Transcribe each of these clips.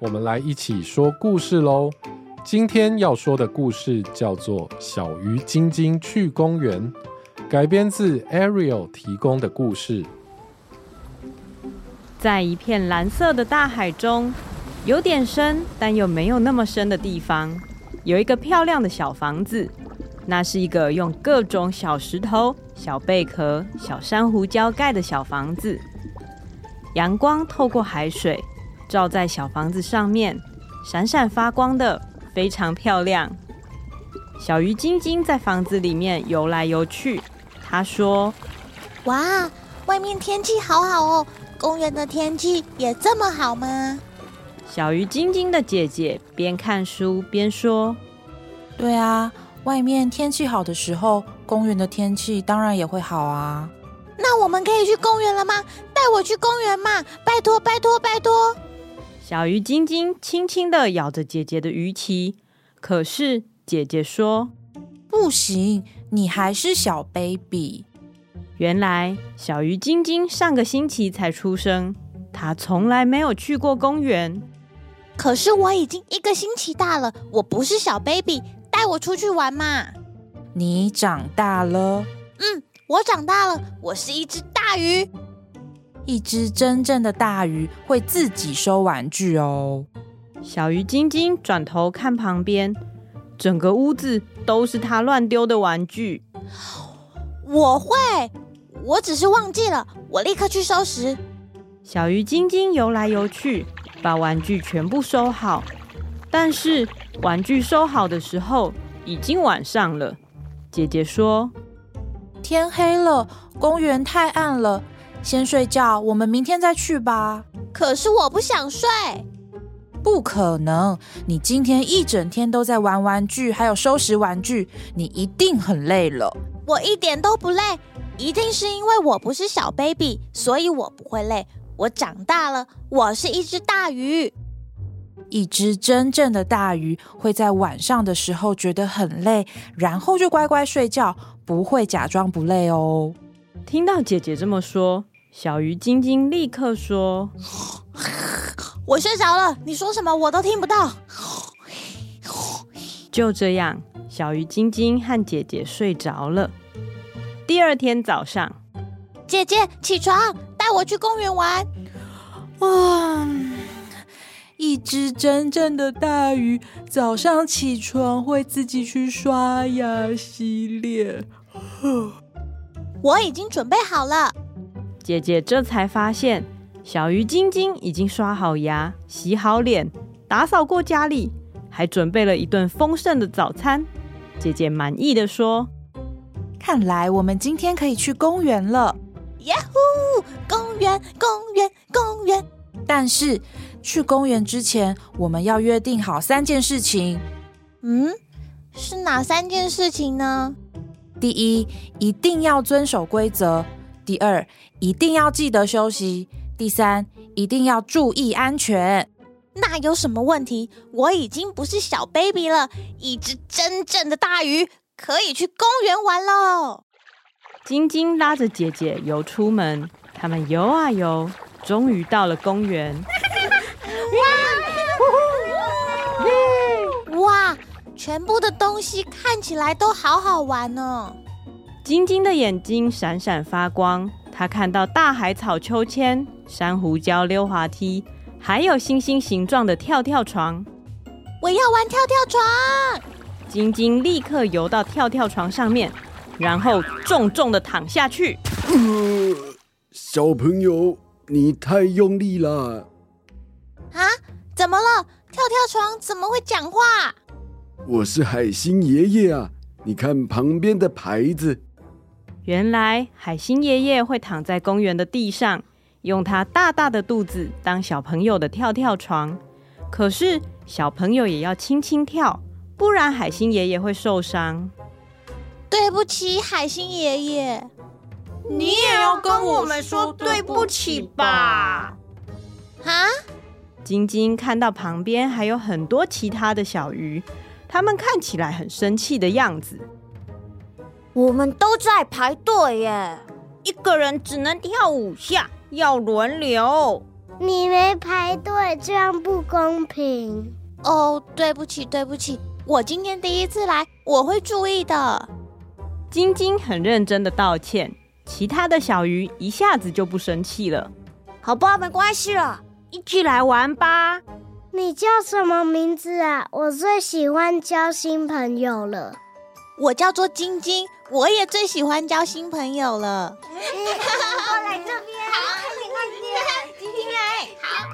我们来一起说故事喽。今天要说的故事叫做《小鱼晶晶去公园》，改编自 Ariel 提供的故事。在一片蓝色的大海中，有点深，但又没有那么深的地方，有一个漂亮的小房子。那是一个用各种小石头、小贝壳、小珊瑚礁盖的小房子。阳光透过海水。照在小房子上面，闪闪发光的，非常漂亮。小鱼晶晶在房子里面游来游去。她说：“哇，外面天气好好哦，公园的天气也这么好吗？”小鱼晶晶的姐姐边看书边说：“对啊，外面天气好的时候，公园的天气当然也会好啊。那我们可以去公园了吗？带我去公园嘛，拜托，拜托，拜托！”小鱼晶晶轻轻的咬着姐姐的鱼鳍，可是姐姐说：“不行，你还是小 baby。”原来小鱼晶晶上个星期才出生，她从来没有去过公园。可是我已经一个星期大了，我不是小 baby，带我出去玩嘛！你长大了？嗯，我长大了，我是一只大鱼。一只真正的大鱼会自己收玩具哦。小鱼晶晶转头看旁边，整个屋子都是它乱丢的玩具。我会，我只是忘记了，我立刻去收拾。小鱼晶晶游来游去，把玩具全部收好。但是玩具收好的时候，已经晚上了。姐姐说：“天黑了，公园太暗了。”先睡觉，我们明天再去吧。可是我不想睡。不可能，你今天一整天都在玩玩具，还有收拾玩具，你一定很累了。我一点都不累，一定是因为我不是小 baby，所以我不会累。我长大了，我是一只大鱼。一只真正的大鱼会在晚上的时候觉得很累，然后就乖乖睡觉，不会假装不累哦。听到姐姐这么说，小鱼晶晶立刻说：“ 我睡着了，你说什么我都听不到。”就这样，小鱼晶晶和姐姐睡着了。第二天早上，姐姐起床，带我去公园玩。哇！一只真正的大鱼早上起床会自己去刷牙洗脸。我已经准备好了。姐姐这才发现，小鱼晶晶已经刷好牙、洗好脸、打扫过家里，还准备了一顿丰盛的早餐。姐姐满意的说：“看来我们今天可以去公园了。”呀呼！公园，公园，公园。但是去公园之前，我们要约定好三件事情。嗯，是哪三件事情呢？第一，一定要遵守规则；第二，一定要记得休息；第三，一定要注意安全。那有什么问题？我已经不是小 baby 了，一只真正的大鱼，可以去公园玩喽！晶晶拉着姐姐游出门，他们游啊游，终于到了公园。哇！哇！全部的东西看起来都好好玩呢。晶晶的眼睛闪闪发光，她看到大海草秋千、珊瑚礁溜滑梯，还有星星形状的跳跳床。我要玩跳跳床！晶晶立刻游到跳跳床上面，然后重重的躺下去。呃，小朋友，你太用力了。啊？怎么了？跳跳床怎么会讲话？我是海星爷爷啊！你看旁边的牌子。原来海星爷爷会躺在公园的地上，用他大大的肚子当小朋友的跳跳床。可是小朋友也要轻轻跳，不然海星爷爷会受伤。对不起，海星爷爷。你也要跟我们说对不起吧？哈？晶晶看到旁边还有很多其他的小鱼，它们看起来很生气的样子。我们都在排队耶，一个人只能跳五下，要轮流。你没排队，这样不公平。哦，对不起，对不起，我今天第一次来，我会注意的。晶晶很认真的道歉，其他的小鱼一下子就不生气了。好吧，没关系了，一起来玩吧。你叫什么名字啊？我最喜欢交新朋友了。我叫做晶晶，我也最喜欢交新朋友了。过来这边，好，快点快点，晶晶来。好，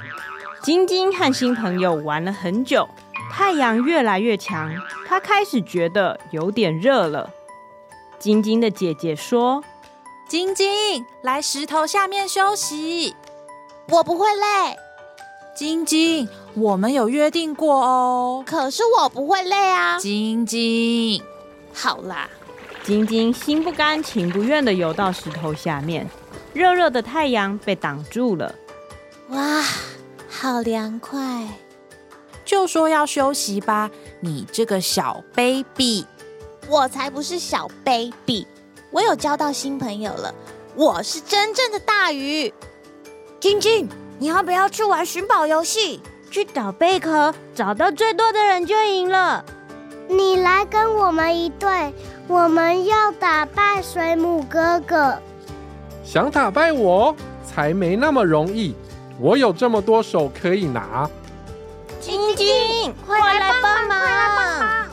晶晶和新朋友玩了很久，太阳越来越强，她开始觉得有点热了。晶晶的姐姐说：“晶晶，来石头下面休息。我不会累。晶晶，我们有约定过哦。可是我不会累啊。晶晶，好啦。”晶晶心不甘情不愿的游到石头下面，热热的太阳被挡住了。哇，好凉快！就说要休息吧，你这个小 baby。我才不是小 baby，我有交到新朋友了。我是真正的大鱼。晶晶，你要不要去玩寻宝游戏？去找贝壳，找到最多的人就赢了。你来跟我们一队，我们要打败水母哥哥。想打败我，才没那么容易。我有这么多手可以拿。晶晶，快来帮忙！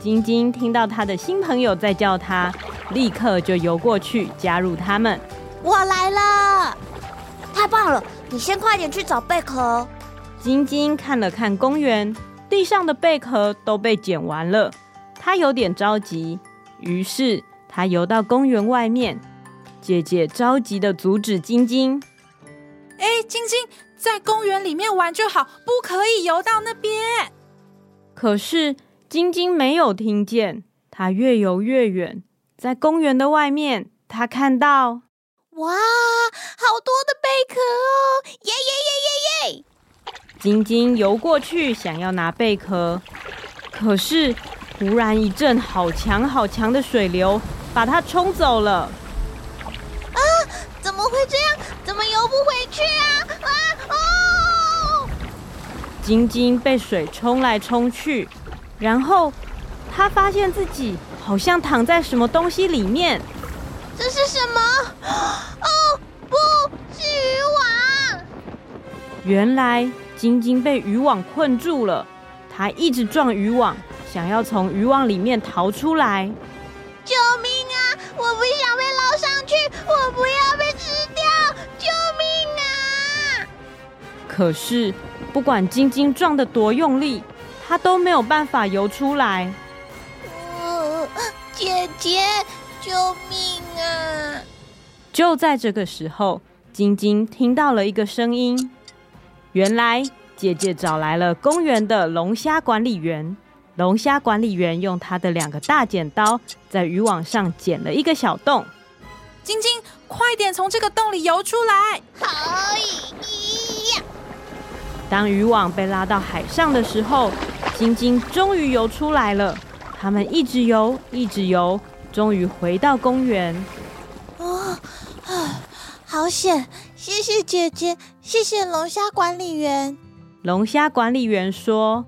晶晶听到他的新朋友在叫他，立刻就游过去加入他们。我来了，太棒了！你先快点去找贝壳。晶晶看了看公园，地上的贝壳都被捡完了，他有点着急。于是他游到公园外面，姐姐着急的阻止晶晶：“哎，晶晶，在公园里面玩就好，不可以游到那边。”可是。晶晶没有听见，她越游越远，在公园的外面，她看到，哇，好多的贝壳哦！耶耶耶耶耶！晶晶游过去，想要拿贝壳，可是突然一阵好强好强的水流把它冲走了。啊！怎么会这样？怎么游不回去啊？啊哦！晶晶被水冲来冲去。然后，他发现自己好像躺在什么东西里面。这是什么？哦，不是渔网！原来晶晶被渔网困住了，她一直撞渔网，想要从渔网里面逃出来。救命啊！我不想被捞上去，我不要被吃掉！救命啊！可是，不管晶晶撞得多用力。他都没有办法游出来。哦，姐姐，救命啊！就在这个时候，晶晶听到了一个声音。原来姐姐找来了公园的龙虾管理员。龙虾管理员用他的两个大剪刀，在渔网上剪了一个小洞。晶晶，快点从这个洞里游出来！好呀！当渔网被拉到海上的时候。晶晶终于游出来了，他们一直游，一直游，终于回到公园。哦，啊，好险！谢谢姐姐，谢谢龙虾管理员。龙虾管理员说：“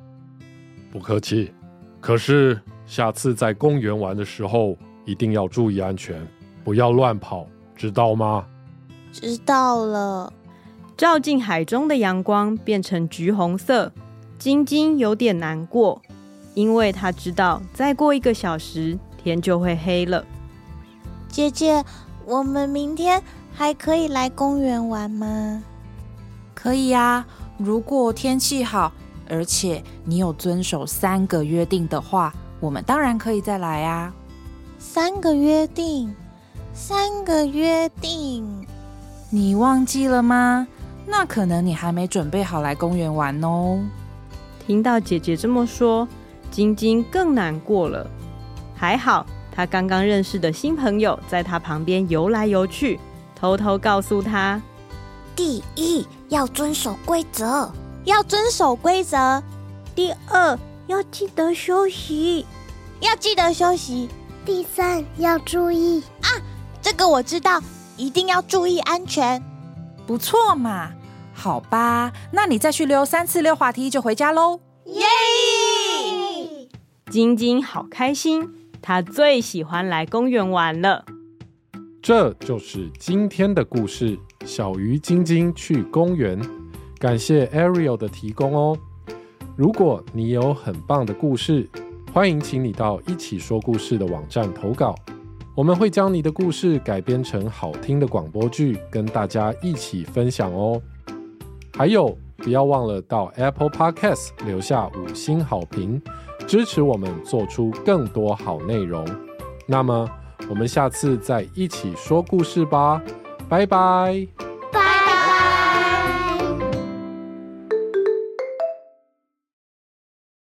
不客气，可是下次在公园玩的时候，一定要注意安全，不要乱跑，知道吗？”知道了。照进海中的阳光变成橘红色。晶晶有点难过，因为她知道再过一个小时天就会黑了。姐姐，我们明天还可以来公园玩吗？可以呀，如果天气好，而且你有遵守三个约定的话，我们当然可以再来啊。三个约定，三个约定，你忘记了吗？那可能你还没准备好来公园玩哦。听到姐姐这么说，晶晶更难过了。还好，她刚刚认识的新朋友在她旁边游来游去，偷偷告诉他：第一，要遵守规则，要遵守规则；第二，要记得休息，要记得休息；第三，要注意啊，这个我知道，一定要注意安全。不错嘛，好吧，那你再去溜三次溜滑梯就回家喽。耶！晶晶好开心，她最喜欢来公园玩了。这就是今天的故事，小鱼晶晶去公园。感谢 Ariel 的提供哦。如果你有很棒的故事，欢迎请你到一起说故事的网站投稿，我们会将你的故事改编成好听的广播剧，跟大家一起分享哦。还有，不要忘了到 Apple Podcast 留下五星好评，支持我们做出更多好内容。那么，我们下次再一起说故事吧，拜拜。